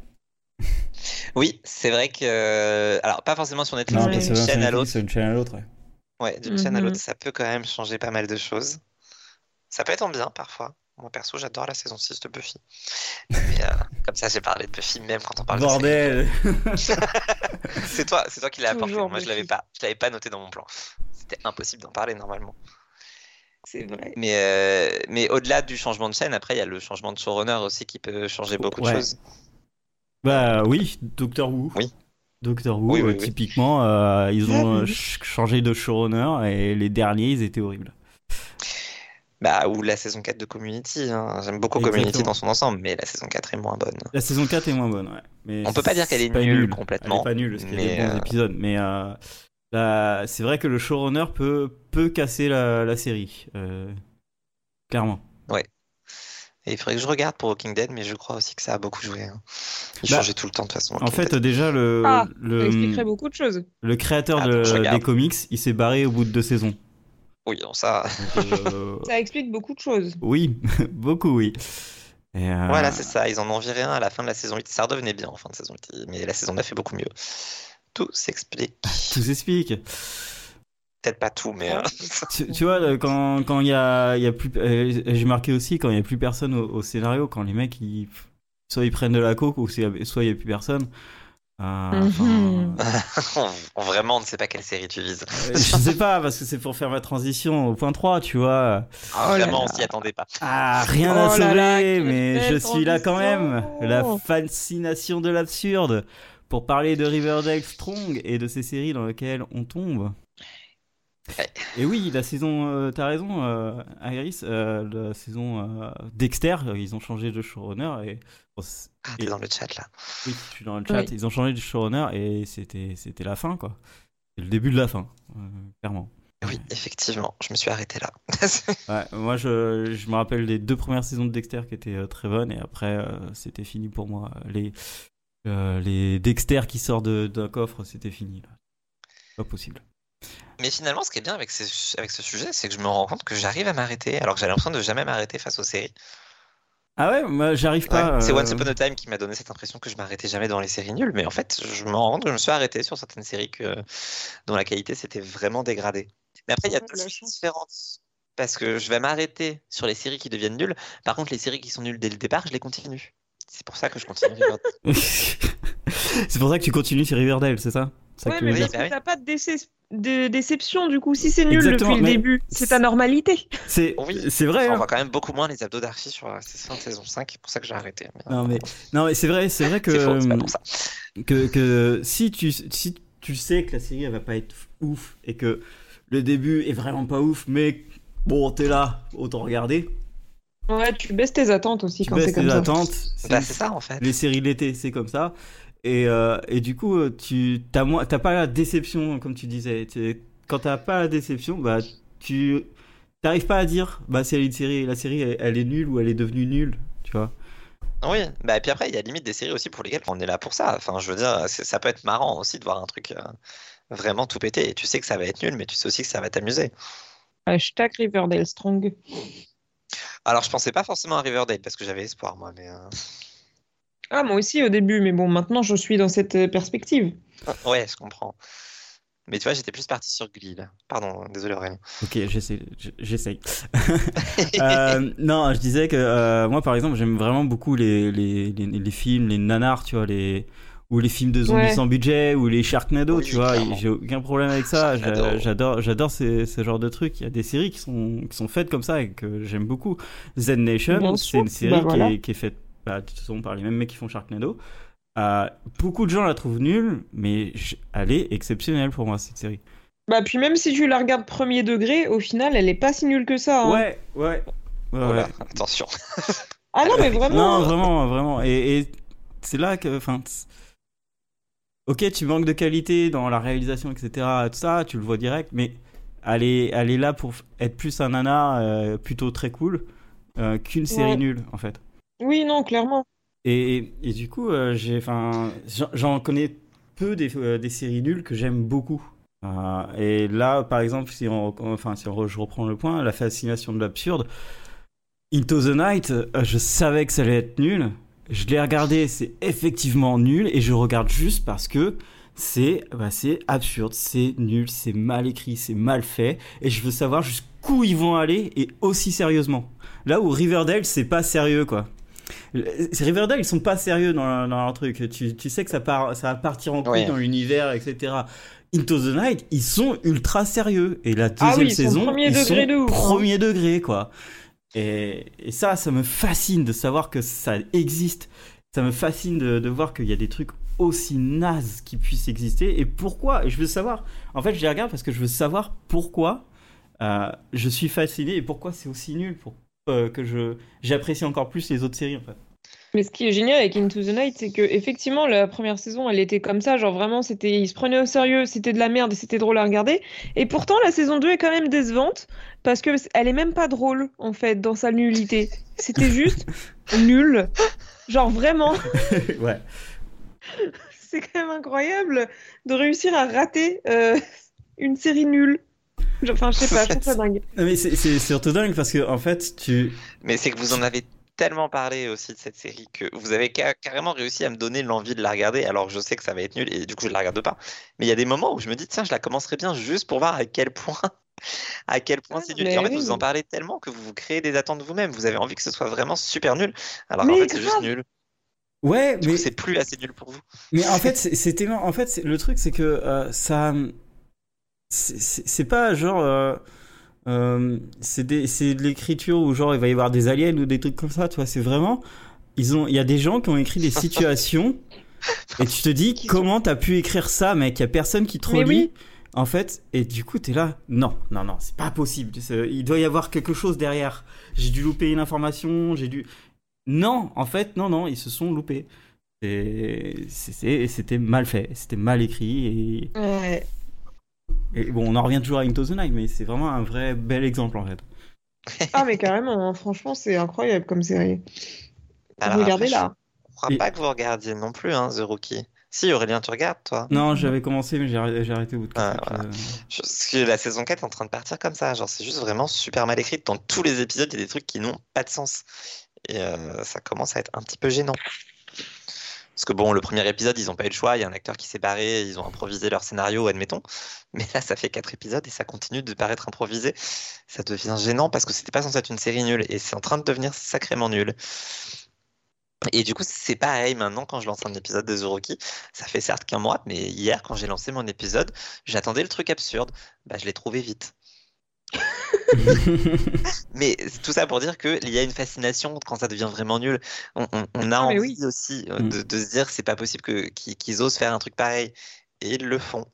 Oui, c'est vrai que, alors pas forcément sur Netflix, Non, mais d'une chaîne à l'autre. c'est une chaîne à l'autre. ouais. Ouais, d'une chaîne à Mhm. l'autre, ça peut quand même changer pas mal de choses. Ça peut être en bien parfois. Moi perso, j'adore la saison 6 de Buffy. Mais euh, comme ça, j'ai parlé de Buffy même quand on parle de Bordel. C'est toi, c'est toi qui l'as apporté. Moi, je l'avais pas, je l'avais pas noté dans mon plan. C'était impossible d'en parler normalement. C'est vrai. Mais, euh, mais au-delà du changement de chaîne, après, il y a le changement de showrunner aussi qui peut changer beaucoup de choses. Bah oui, Doctor Who. Oui. Doctor Who, Oui, oui, euh, oui. typiquement, euh, ils ont euh, changé de showrunner et les derniers, ils étaient horribles. Bah, ou la saison 4 de Community. hein. J'aime beaucoup Exactement. Community dans son ensemble, mais la saison 4 est moins bonne. La saison 4 est moins bonne, ouais. Mais On peut pas dire qu'elle est nulle nul. complètement, Elle est pas nulle, parce qu'il y a des bons euh, épisodes. Mais euh, la- c'est vrai que le showrunner peut, peut casser la, la série. euh, clairement. Et il faudrait que je regarde pour Walking Dead, mais je crois aussi que ça a beaucoup joué. hein. Il Bah, changeait tout le temps de toute façon. En fait, déjà, le, Ah, Ça le, expliquerait beaucoup de choses. le créateur de- regarde. des comics, il s'est barré au bout de deux saisons. oui, non, ça. Donc, euh, Ça explique beaucoup de choses. oui, beaucoup, oui. Et, euh, Voilà, c'est ça. Ils en ont viré un à la fin de la saison 8. Ça redevenait bien en fin de saison 8, mais la saison 9 est beaucoup mieux. Tout s'explique. Tout s'explique. Peut-être pas tout, mais. euh, Tu, tu vois, quand quand il y a, il y a plus, euh, j'ai marqué aussi quand il y a plus personne au, au scénario, quand les mecs ils, soit ils prennent de la coke ou soit il y a plus personne. Euh, enfin, Mhm. on- Vraiment, on ne sait pas quelle série tu vises. euh, je sais pas parce que c'est pour faire ma transition au point 3, tu vois. Oh là Vraiment, on s'y attendait pas. Ah, rien à Oh sauver, là mais je suis là quand même. La fascination de l'absurde pour parler de Riverdale Strong et de ces séries dans lesquelles on tombe. Et oui, la saison, euh, t'as raison, euh, Iris, euh, la saison euh, Dexter, ils ont changé de showrunner et bon, Ah, t'es Et- dans le chat là. oui, je suis dans le chat, Oui. ils ont changé de showrunner et c'était c'était la fin quoi. C'est le début de la fin, euh, clairement. Oui, effectivement, je me suis arrêté là. Ouais, moi je, je me rappelle les deux premières saisons de Dexter qui étaient euh, très bonnes et après euh, c'était fini pour moi. Les, euh, les Dexter qui sortent de- d'un coffre, c'était fini. Là. Pas possible. Mais finalement, ce qui est bien avec, ces- avec ce sujet, c'est que je me rends compte que j'arrive à m'arrêter, alors que j'ai l'impression de jamais m'arrêter face aux séries. Ah ouais, moi j'arrive Ouais, pas. C'est euh, Once Upon a Time qui m'a donné cette impression que je m'arrêtais jamais devant les séries nulles, mais en fait, je me rends compte que je me suis arrêté sur certaines séries que, dont la qualité s'était vraiment dégradée. Mais après, il y a deux la choses différentes. Parce que je vais m'arrêter sur les séries qui deviennent nulles. Par contre, les séries qui sont nulles dès le départ, je les continue. C'est pour ça que je continue. Riverdale. c'est pour ça que tu continues sur Riverdale, c'est ça? Ça Ouais, tu mais parce que t'as pas de, décep- de déception du coup. Si c'est nul Exactement, depuis le début, c'est ta normalité. C'est Oui. c'est vrai. On hein. voit quand même beaucoup moins les abdos d'Archie sur la saison 5, c'est pour ça que j'ai arrêté. Mais, Non mais non mais c'est vrai, c'est vrai que C'est faux, c'est pas pour ça. que, que si tu si tu sais que la série elle va pas être ouf et que le début est vraiment pas ouf, mais bon t'es là, autant regarder. Ouais, tu baisses tes attentes aussi Tu quand c'est baisses comme tes ça. attentes. Bah, c'est- c'est ça en fait. Les séries de l'été, c'est comme ça. Et, euh, et du coup, tu t'as pas la déception, comme tu disais. Tu- Quand t'as pas la déception, bah tu t'arrives pas à dire, bah c'est une série, la série elle, elle est nulle ou elle est devenue nulle, tu vois. Oui, bah et puis après, il y a limite des séries aussi pour lesquelles on est là pour ça. Enfin, je veux dire, ça peut être marrant aussi de voir un truc euh, vraiment tout péter. Et tu sais que ça va être nul, mais tu sais aussi que ça va t'amuser. Hashtag Riverdale Strong. Alors, je pensais pas forcément à Riverdale parce que j'avais espoir, moi, mais. euh, Ah, moi aussi au début, mais bon, maintenant je suis dans cette euh, perspective. Ouais, je comprends. Mais tu vois, j'étais plus parti sur Glee, là. Pardon, désolé, Aurélien. Ok, j'essaye. Euh, non, je disais que euh, moi, par exemple, j'aime vraiment beaucoup les, les, les, les films, les nanars, tu vois, les ou les films de zombies Ouais. sans budget ou les Sharknado, Oui, tu vois. J'ai aucun problème avec ça. J'adore, j'adore ces, ce genre de trucs. Il y a des séries qui sont qui sont faites comme ça et que j'aime beaucoup. Z Nation, c'est une série Bah, voilà. qui, est, qui est faite bah, de toute façon par les mêmes mecs qui font Sharknado. Euh, beaucoup de gens la trouvent nulle, mais je- elle est exceptionnelle pour moi cette série. Bah, puis même si tu la regardes premier degré, au final, elle est pas si nulle que ça. hein. Ouais, ouais. ouais, attention. Ah non, mais vraiment. Non, vraiment, vraiment. Et, et c'est là que, enfin, ok, tu manques de qualité dans la réalisation, etc. Tout ça, tu le vois direct, mais elle est, elle est là pour être plus un nana euh, plutôt très cool euh, qu'une série Ouais. nulle, en fait. Oui, non, clairement. Et, et du coup, euh, j'en- connais peu des, euh, des séries nulles que j'aime beaucoup. Euh, et là, par exemple, si on, enfin, si on- je reprends le point, la fascination de l'absurde, Into the Night, euh, je savais que ça allait être nul. Je l'ai regardé, c'est effectivement nul, et je regarde juste parce que c'est, bah, absurde, c'est nul, c'est mal écrit, c'est mal fait, et je veux savoir jusqu'où ils vont aller et aussi sérieusement. Là où Riverdale, c'est pas sérieux, quoi. Riverdale, ils sont pas sérieux dans, leur- dans leur truc. Tu, tu sais que ça, part, ça va partir en couille Ouais. dans l'univers, etc. Into the Night, ils sont ultra sérieux. Et la deuxième Ah oui, ils sont saison, premier ils degré sont de ouf, hein. premier degré, quoi. Et, et ça, ça me fascine de savoir que ça existe. Ça me fascine de, de voir qu'il y a des trucs aussi nazes qui puissent exister. Et pourquoi? Et je veux savoir. En fait, je les regarde parce que je veux savoir pourquoi euh, je suis fasciné et pourquoi c'est aussi nul. Pour que je j'apprécie encore plus les autres séries, en fait. Mais ce qui est génial avec Into the Night, c'est que effectivement la première saison, elle était comme ça, genre vraiment, c'était, ils se prenaient au sérieux, c'était de la merde et c'était drôle à regarder. Et pourtant, la saison 2 est quand même décevante parce que elle est même pas drôle en fait dans sa nullité. C'était juste nul, genre vraiment. ouais. C'est quand même incroyable de réussir à rater euh, une série nulle. Enfin, je sais pas, je trouve ça dingue. Non, Mais c'est surtout dingue parce que en fait, tu. Mais c'est que vous en avez tellement parlé aussi de cette série que vous avez ca- carrément réussi à me donner l'envie de la regarder alors que je sais que ça va être nul et du coup je la regarde pas. Mais il y a des moments où je me dis tiens je la commencerai bien juste pour voir à quel point à quel point Ah, c'est nul. Et en fait vous en parlez tellement que vous vous créez des attentes vous-même. Vous avez envie que ce soit vraiment super nul alors Mais qu'en fait c'est juste nul. Ouais, Du mais coup c'est plus assez nul pour vous. Mais en fait, tellement. En fait, le truc, c'est que euh, ça. C'est pas genre. euh, euh, c'est de l'écriture où genre il va y avoir des aliens ou des trucs comme ça, tu vois. C'est vraiment. Ils ont, il y a des gens qui ont écrit des situations et tu te dis comment t'as pu écrire ça, mec? Il y a personne qui te relit. oui. En fait, et du coup, t'es là. Non, non, non, c'est pas possible. Il doit y avoir quelque chose derrière. J'ai dû louper une information. J'ai dû. Non, en fait, non, non, ils se sont loupés. C'était mal fait, c'était mal écrit. Et, Ouais. Et bon, on en revient toujours à Into the Night, mais c'est vraiment un vrai bel exemple en fait. Ah, mais carrément, hein, franchement, c'est incroyable comme série. Alors Regardez après, là. Je crois Et- pas que vous regardiez non plus hein, The Rookie. Si Aurélien tu regardes toi. Non, j'avais commencé, mais j'ai arrêté, au bout de Ah, voilà. épisodes. Je- Parce que la saison 4 est en train de partir comme ça. Genre, c'est juste vraiment super mal écrit. Dans tous les épisodes, il y a des trucs qui n'ont pas de sens. Et euh, ça commence à être un petit peu gênant. Parce que bon, le premier épisode, ils n'ont pas eu le choix. Il y a un acteur qui s'est barré. Ils ont improvisé leur scénario, admettons. Mais là, ça fait quatre épisodes et ça continue de paraître improvisé. Ça devient gênant parce que c'était pas censé être une série nulle. Et c'est en train de devenir sacrément nul. Et du coup, c'est pareil maintenant quand je lance un épisode de Rookie. Ça fait certes qu'un mois, mais hier, quand j'ai lancé mon épisode, j'attendais le truc absurde. Bah, je l'ai trouvé vite. Mais tout ça pour dire qu'il y a une fascination quand ça devient vraiment nul. On, on- on a Ah, envie oui. aussi euh, Mm. de, de se dire c'est pas possible que, qu'ils, qu'ils osent faire un truc pareil. Et ils le font.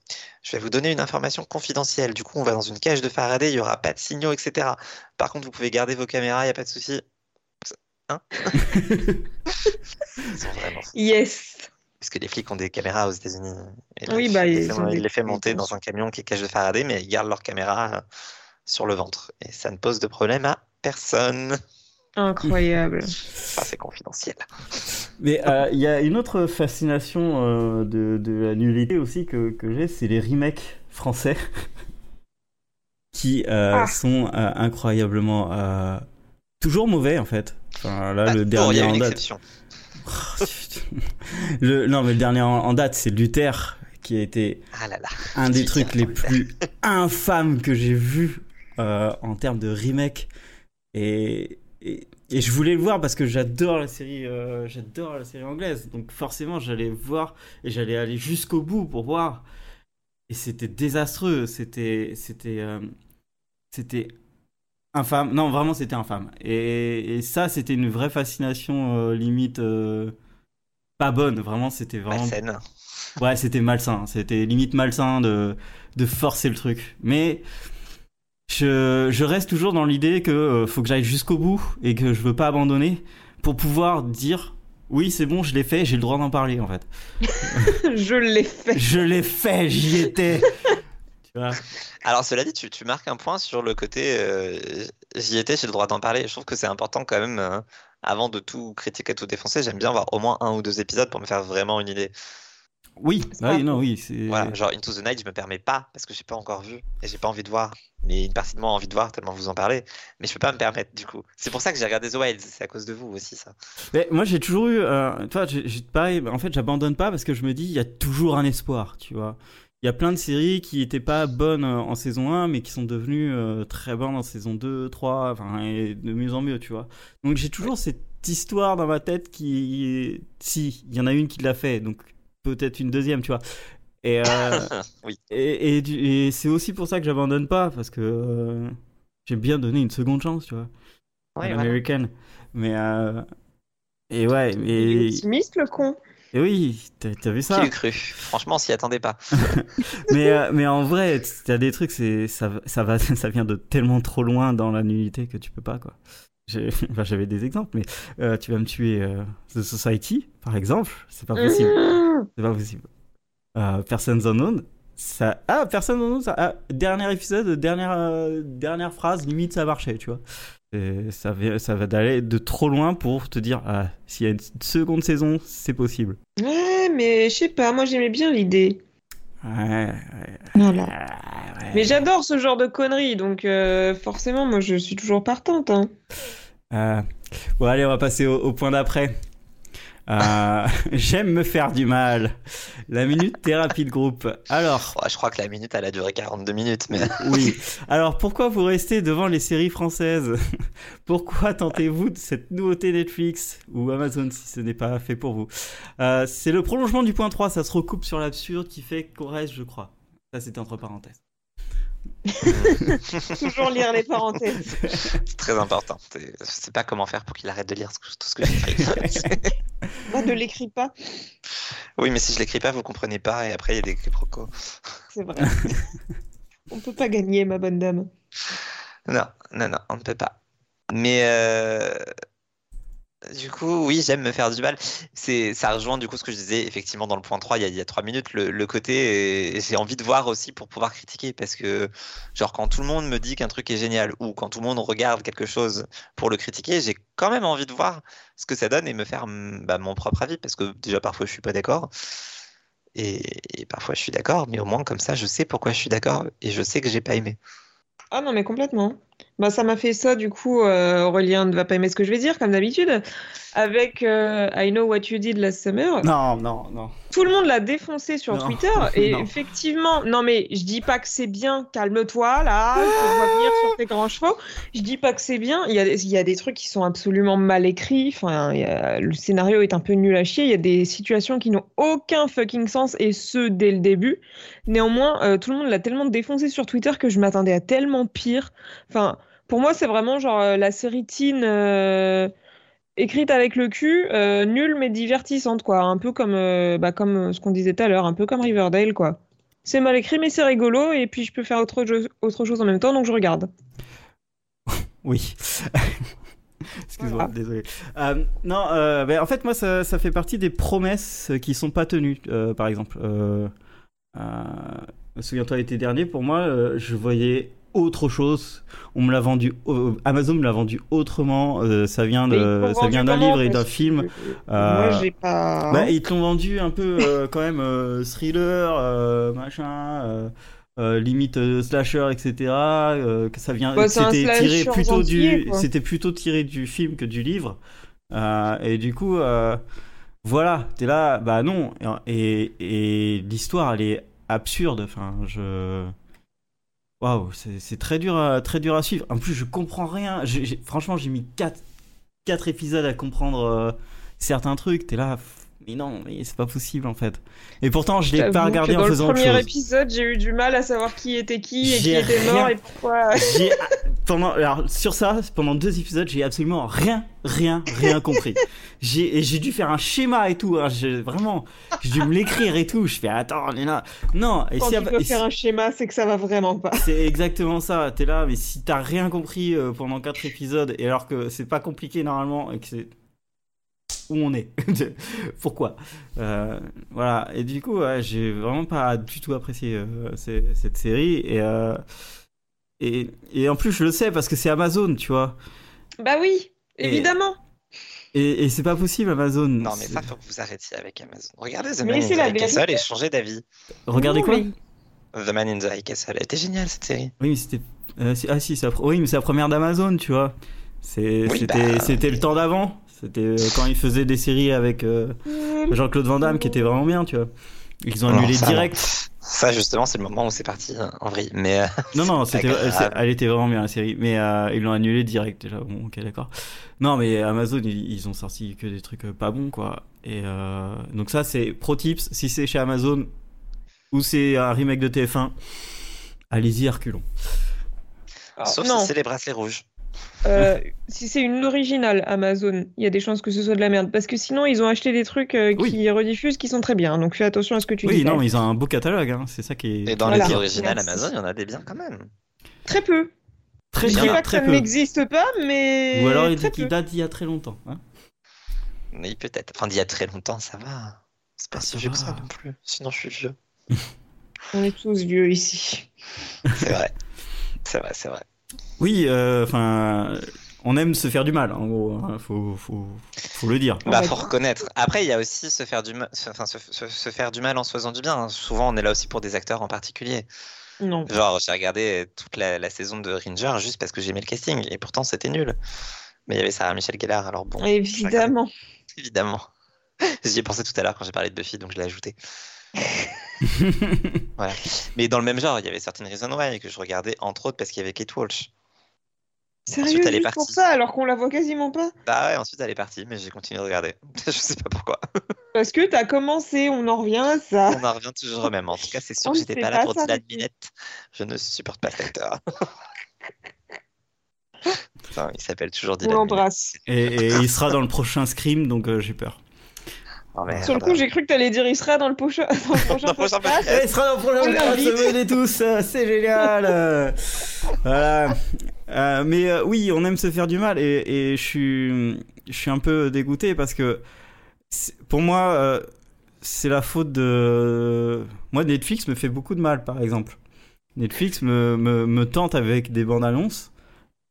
Je vais vous donner une information confidentielle. Du coup, on va dans une cage de Faraday, il n'y aura pas de signaux, etc. Par contre, vous pouvez garder vos caméras, il n'y a pas de souci. Hein Ils sont vraiment Yes. parce que les flics ont des caméras aux États-Unis. Et Oui, bah, ils forcément, ont des- les fait monter dans un camion qui est cache de Faraday, mais ils gardent leur caméra euh, sur le ventre. Et ça ne pose de problème à personne. Incroyable. Ça, c'est confidentiel. Mais euh, il y a une autre fascination euh, de, de la nullité aussi que, que j'ai, c'est les remakes français qui euh, Ah. sont euh, incroyablement euh, toujours mauvais en fait. Enfin, là, Bah, le dernier a en une date. exception. le, non, mais le dernier en, en date, c'est Luther qui a été Ah là là. un des trucs les plus infâmes que j'ai vu euh, en termes de remake. Et, et, et je voulais le voir parce que j'adore la série, euh, j'adore la série anglaise. Donc forcément, j'allais voir et j'allais aller jusqu'au bout pour voir. Et c'était désastreux. C'était, c'était, euh, c'était infâme. Non, vraiment, c'était infâme. Et, et ça, c'était une vraie fascination euh, limite pas bonne. Vraiment, c'était vraiment Malsaine. Ouais, c'était malsain. C'était limite malsain de, de forcer le truc. Mais je, je reste toujours dans l'idée que euh, faut que j'aille jusqu'au bout et que je veux pas abandonner pour pouvoir dire oui, c'est bon, je l'ai fait, j'ai le droit d'en parler en fait. Je l'ai fait. Je l'ai fait, j'y étais. tu vois Alors, cela dit, tu, tu marques un point sur le côté euh, j'y étais, j'ai le droit d'en parler. Je trouve que c'est important quand même, euh, avant de tout critiquer, tout défoncer, j'aime bien voir au moins un ou deux épisodes pour me faire vraiment une idée. Oui, pas oui, non, oui. Voilà, genre Into the Night, je me permets pas parce que j'ai pas encore vu et j'ai pas envie de voir. Mais une partie de moi a envie de voir tellement vous en parlez. Mais je peux pas me permettre du coup. C'est pour ça que j'ai regardé The Wilds, c'est à cause de vous aussi ça. Mais moi, j'ai toujours eu. Euh, toi, j'ai pareil, en fait, j'abandonne pas parce que je me dis, il y a toujours un espoir, tu vois. Il y a plein de séries qui étaient pas bonnes euh, en saison 1, mais qui sont devenues euh, très bonnes en saison 2, 3, enfin, et de mieux en mieux, tu vois. Donc, j'ai toujours cette histoire dans ma tête qui. Si, il y en a une qui l'a fait, donc peut-être une deuxième, tu vois. Et, euh, oui. et, et, du- et c'est aussi pour ça que j'abandonne pas, parce que euh, j'aime bien donner une seconde chance, tu vois. Ouais. Mais. euh, Et ouais, Il est mais. optimiste, le con. Et oui, t'as vu Qui ça. l'eût cru? Franchement, on s'y attendait pas. mais, euh, mais en vrai, t'as des trucs, ça, ça, va, ça vient de tellement trop loin dans la nullité que tu peux pas, quoi. J'ai- Enfin, j'avais des exemples, mais tu vas me tuer The Society, par exemple, c'est pas possible. C'est pas possible. Euh, Persons Unknown, ça. Ah, Persons Unknown, ça. ah, dernier épisode, dernière, euh, dernière phrase, limite ça marchait, tu vois. Et ça, va- ça va d'aller de trop loin pour te dire, ah, s'il y a une seconde saison, c'est possible. Ouais, mais je sais pas, moi j'aimais bien l'idée. Ouais, ouais, Voilà. ouais. Mais j'adore ce genre de conneries, donc euh, forcément, moi je suis toujours partante. Hein. Euh, bon, allez, on va passer au, au point d'après. Euh, J'aime me faire du mal. La minute thérapie de groupe. Alors, Ouais, je crois que la minute, elle a duré 42 minutes, mais oui. Alors, pourquoi vous restez devant les séries françaises? Pourquoi tentez-vous de cette nouveauté Netflix? Ou Amazon si ce n'est pas fait pour vous Euh, C'est le prolongement du point 3, ça se recoupe sur l'absurde qui fait qu'on reste, je crois. Ça, c'était entre parenthèses. Toujours lire les parenthèses. c'est très important. Je sais pas comment faire pour qu'il arrête de lire tout ce que j'écris. Moi, ne l'écris pas, oui, mais si je l'écris pas, vous comprenez pas et après il y a des quiproquos. c'est vrai. On peut pas gagner, ma bonne dame. Non, non, non, on ne peut pas. Mais euh, du coup, oui, j'aime me faire du mal. C'est, ça rejoint du coup ce que je disais effectivement dans le point 3 il y a, il y a 3 minutes, le, côté, j'ai envie de voir aussi pour pouvoir critiquer parce que, genre, quand tout le monde me dit qu'un truc est génial ou quand tout le monde regarde quelque chose pour le critiquer, j'ai quand même envie de voir ce que ça donne et me faire mm, bah, mon propre avis parce que déjà parfois je suis pas d'accord. Et, et parfois je suis d'accord, mais au moins comme ça je sais pourquoi je suis d'accord et je sais que j'ai pas aimé. Ah non, mais complètement. Bah, ça m'a fait ça, du coup, euh, Aurélien ne va pas aimer ce que je vais dire, comme d'habitude, avec euh, I Know What You Did Last Summer. Non, non, non. Tout le monde l'a défoncé sur Non. Twitter, et Non. effectivement, non mais je dis pas que c'est bien, calme-toi là, je te vois venir sur tes grands chevaux. Je dis pas que c'est bien, il y a, des- il y a des trucs qui sont absolument mal écrits, enfin, a- le scénario est un peu nul à chier, il y a des situations qui n'ont aucun fucking sens, et ce dès le début. Néanmoins, euh, tout le monde l'a tellement défoncé sur Twitter que je m'attendais à tellement pire. Enfin, pour moi, c'est vraiment genre euh, la série teen euh, écrite avec le cul, euh, nulle mais divertissante, quoi. Un peu comme, euh, bah, comme ce qu'on disait tout à l'heure, un peu comme Riverdale, quoi. C'est mal écrit, mais c'est rigolo, et puis je peux faire autre, chose en même temps, donc je regarde. Oui. Excuse-moi, Voilà. désolé. Euh, non, euh, ben, en fait, moi, ça, ça fait partie des promesses qui sont pas tenues, euh, par exemple. Souviens-toi, l'été dernier, pour moi, je voyais autre chose. On me l'a vendu, euh, Amazon me l'a vendu autrement. euh, ça vient de, ça vient d'un livre et d'un film. Euh, Moi, j'ai pas. Bah, ils te l'ont vendu un peu euh, quand même euh, thriller, machin, limite slasher, etc. que ça vient, Bah, c'était tiré plutôt entier, du, c'était plutôt tiré du film que du livre. Et du coup, voilà, t'es là, bah non. Et, et l'histoire, elle est absurde. Enfin, je. Waouh, c'est très dur, à, très dur à suivre. En plus, je comprends rien. Franchement, j'ai mis 4 quatre, épisodes à comprendre euh, certains trucs. T'es là, mais non, mais c'est pas possible en fait. Et pourtant, je l'ai pas regardé en dans faisant le autre premier chose. épisode, j'ai eu du mal à savoir qui était qui et qui était mort et pourquoi. Pendant alors sur ça pendant deux épisodes j'ai absolument rien rien rien compris. J'ai dû faire un schéma et tout. hein, j'ai- vraiment j'ai dû me l'écrire et tout. Je fais attends on est là non et Quand si tu peux faire un schéma, c'est que ça va vraiment pas. c'est exactement ça. T'es là mais si t'as rien compris euh, pendant quatre épisodes et alors que c'est pas compliqué normalement et que c'est où on est pourquoi? Euh, voilà et du coup ouais, j'ai vraiment pas du tout apprécié euh, cette série et euh, et, et en plus, je le sais parce que c'est Amazon, tu vois. Bah oui, évidemment. Et, et c'est pas possible, Amazon. Non, mais ça, faut que vous arrêtiez avec Amazon. Regardez The Mais Man in c'est the la High Castle et changez d'avis. Regardez quoi? The Man in the High Castle, elle était géniale cette série. Oui, mais c'était. euh, ah, si, c'est la... pre- oui, mais c'est la première d'Amazon, tu vois. Oui, c'était bah, c'était le temps d'avant. C'était euh, quand ils faisaient des séries avec euh, Jean-Claude Van Damme qui était vraiment bien, tu vois. Ils ont Non, annulé ça, direct. Ça, justement, c'est le moment où c'est parti hein, en vrille. Mais euh, Non, non, c'était, elle, était vraiment bien la série, mais euh, ils l'ont annulé direct déjà. Bon, ok, d'accord. Non, mais Amazon, ils, ils ont sorti que des trucs pas bons, quoi. Et euh, donc ça, c'est pro tips. Si c'est chez Amazon ou c'est un remake de TF1, allez-y, reculons. Ah, sauf non, si c'est les bracelets rouges. Euh, si c'est une originale Amazon, il y a des chances que ce soit de la merde. Parce que sinon, ils ont acheté des trucs euh, qui Oui. rediffusent qui sont très bien. Donc fais attention à ce que tu Oui, dis. non, mais ils ont un beau catalogue. Hein. C'est ça qui est Et dans Voilà. les originales. Amazon, il y en a des biens quand même. Très peu. très Je bien, dis pas que très ça peu. n'existe pas, mais. Ou alors il date d'il y a très longtemps. hein. Oui, peut-être. Enfin, d'il y a très longtemps, ça va. C'est pas Ah, si vieux que ça non plus. Sinon, je suis vieux. On est tous vieux ici. C'est vrai. C'est vrai, c'est vrai. Oui, euh, enfin, on aime se faire du mal, en gros. hein. Faut, faut, faut le dire. Bah, faut reconnaître. Après, il y a aussi se faire du mal, enfin, se, se- se faire du mal en se faisant du bien. hein. Souvent, on est là aussi pour des acteurs en particulier. Non. Genre, j'ai regardé toute la, la saison de Ranger juste parce que j'aimais le casting et pourtant c'était nul. Mais il y avait Sarah Michel Gellar, alors bon, Évidemment. évidemment. J'y ai pensé tout à l'heure quand j'ai parlé de Buffy, donc je l'ai ajouté. Voilà. Mais dans le même genre, il y avait certaines Reason Why que je regardais entre autres parce qu'il y avait Kate Walsh. Sérieux, Ensuite, elle est juste pour partie. ça, alors qu'on la voit quasiment pas? Bah ouais, ensuite elle est partie, mais j'ai continué de regarder. je sais pas pourquoi. Parce que t'as commencé, on en revient à ça. On en revient toujours au même. En tout cas, c'est sûr On que j'étais pas là pour Dylan. Minette. Je ne supporte pas cet acteur. Putain, il s'appelle toujours On Dylan Minette. l'embrasse. Et, et il sera dans le prochain Scream, donc euh, j'ai peur. Oh. Sur le coup, j'ai cru que t'allais dire il sera dans le, poche- dans le prochain Dans le prochain podcast. Il sera dans le prochain On podcast, venez tous, euh, c'est génial. euh. voilà. Euh, mais euh, oui, on aime se faire du mal et, et je suis, je suis un peu dégoûté parce que pour moi, euh, c'est la faute de. Moi, Netflix me fait beaucoup de mal, par exemple. Netflix me, me, me tente avec des bandes annonces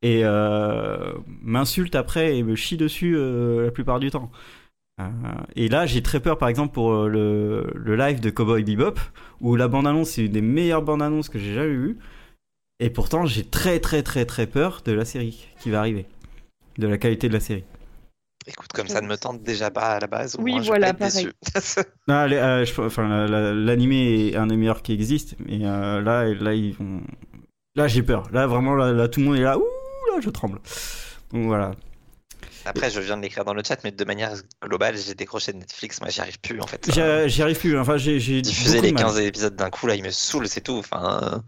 et euh, m'insulte après et me chie dessus euh, la plupart du temps. Euh, et là, j'ai très peur, par exemple, pour euh, le, le live de Cowboy Bebop, où la bande-annonce, c'est une des meilleures bandes-annonces que j'ai jamais vues. Et pourtant, j'ai très, très, très, très peur de la série qui va arriver. De la qualité de la série. Écoute, comme ça ne me tente déjà pas à la base. au Oui, moins, je vais voilà, pas être pareil. Ah, les- euh, je- enfin, la- la- l'animé est un des meilleurs qui existe, mais euh, là, là, ils vont. Là, j'ai peur. Là, vraiment, là, là, tout le monde est là. Ouh, là, je tremble. Donc voilà. Après, je viens de l'écrire dans le chat, mais de manière globale, j'ai décroché de Netflix. Moi, j'y arrive plus en fait. J'y j'y arrive plus. Enfin, j'ai beaucoup les de mal. 15 épisodes d'un coup, là, il me saoule, c'est tout. Enfin, euh,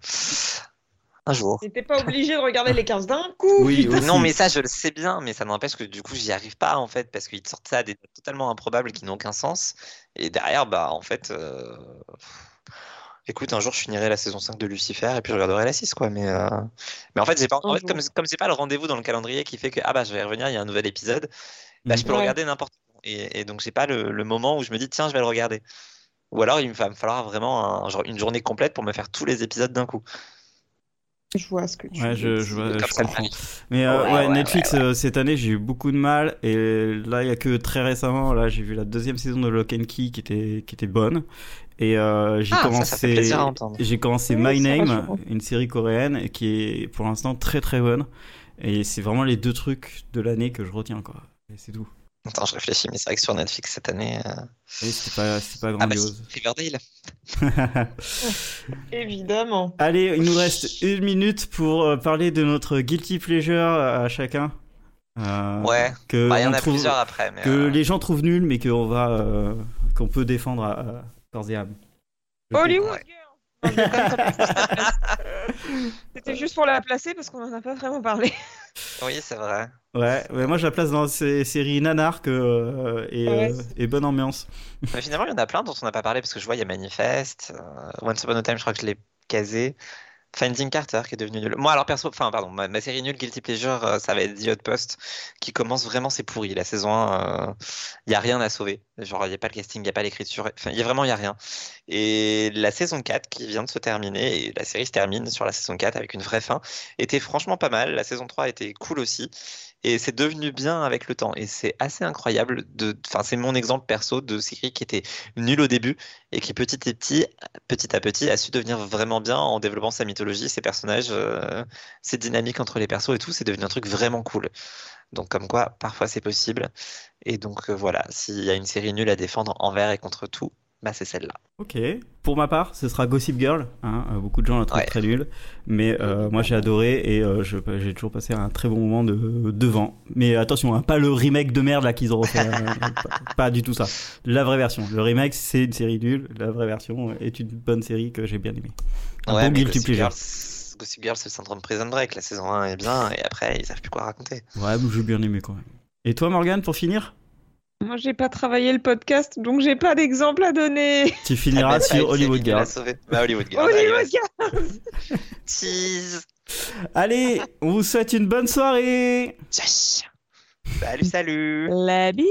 un jour. T'étais pas obligé de regarder les 15 d'un coup. Oui. Non, mais ça, je le sais bien, mais ça n'empêche que du coup, j'y arrive pas en fait, parce qu'ils te sortent ça à des totalement improbables qui n'ont aucun sens. Et derrière, bah, en fait, euh, Écoute, un jour je finirai la saison 5 de Lucifer et puis je regarderai la 6 quoi. Mais, euh, mais en fait, pas... en fait, comme, comme c'est pas le rendez-vous dans le calendrier qui fait que ah bah je vais revenir, il y a un nouvel épisode, bah, je peux le regarder n'importe où. Et, et donc j'ai pas le, le moment où je me dis tiens je vais le regarder. Ou alors il va me falloir vraiment un- genre, une journée complète pour me faire tous les épisodes d'un coup. Je vois ce que tu Ouais, veux je, dire. je, vois- je comprends. Mais euh, Ouais, ouais, ouais, Netflix, ouais, euh, cette année, j'ai eu beaucoup de mal. Et là, il y a que très récemment, là, j'ai vu la deuxième saison de Lock and Key qui était, qui était bonne. Et euh, j'ai Ah, ça, commencé, j'ai commencé Oui, My Name, une série coréenne qui est pour l'instant très très bonne. Et c'est vraiment les deux trucs de l'année que je retiens, quoi. Et c'est tout. Attends, je réfléchis, mais c'est vrai que sur Netflix cette année. euh, Et c'était pas, c'était pas Ah bah grandiose. si, Riverdale. Évidemment. Allez, il nous reste une minute pour euh, parler de notre guilty pleasure à chacun. Euh, Ouais. que Bah, il y en a trouve- plusieurs après. Mais, que euh, les gens trouvent nul, mais qu'on va, euh, qu'on peut défendre à, à corps et âme. Je Hollywood. C'était juste pour la placer parce qu'on en a pas vraiment parlé. Oui, c'est vrai. Ouais, ouais, moi je la place dans ces séries nanar que, euh, et, Ouais, euh, et bonne ambiance. Mais finalement, il y en a plein dont on n'a pas parlé parce que je vois, il y a Manifest, euh, Once Upon a Time, je crois que je l'ai casé. Finding Carter qui est devenu nul. Moi, alors perso, enfin, pardon, ma, série nulle, Guilty Pleasure, euh, ça va être The Outpost qui commence vraiment, c'est pourri. La saison 1, il n'y a rien à sauver. Genre, il n'y a pas le casting, il n'y a pas l'écriture, enfin, y a vraiment, il n'y a rien. Et la saison 4 qui vient de se terminer, et la série se termine sur la saison 4 avec une vraie fin, était franchement pas mal. La saison 3 était cool aussi. Et c'est devenu bien avec le temps. Et c'est assez incroyable de. Enfin, c'est mon exemple perso de série qui était nulle au début et qui petit à petit, petit à petit, a su devenir vraiment bien en développant sa mythologie, ses personnages, euh, ses dynamiques entre les persos et tout. C'est devenu un truc vraiment cool. Donc, comme quoi, parfois c'est possible. Et donc, euh, voilà, s'il y a une série nulle à défendre envers et contre tout, bah, c'est celle-là. Ok. Pour ma part, ce sera Gossip Girl. hein, euh, beaucoup de gens la trouvent Ouais. très nulle, mais euh, moi j'ai adoré et euh, je- j'ai toujours passé un très bon moment de, devant. Mais attention, hein, pas le remake de merde là qu'ils ont refait. hein, pas, pas du tout ça. La vraie version. Le remake, c'est une série nulle. La vraie version est une bonne série que j'ai bien aimée. Un Ouais, bon guilty Gossip pleasure. Girl, c'est- Gossip Girl, c'est le syndrome Prison Break. La saison 1 est bien et après, ils savent plus quoi raconter. Ouais, mais j'ai bien aimé quand même. Et toi, Morgane, pour finir? Moi, j'ai pas travaillé le podcast, donc j'ai pas d'exemple à donner. Tu finiras Ah, bah, sur bah, Hollywood Kevin l'a Girl. sauvé. Bah, Hollywood Girl. allez, Hollywood. Tease. Allez, on vous souhaite une bonne soirée Salut, salut. La bise.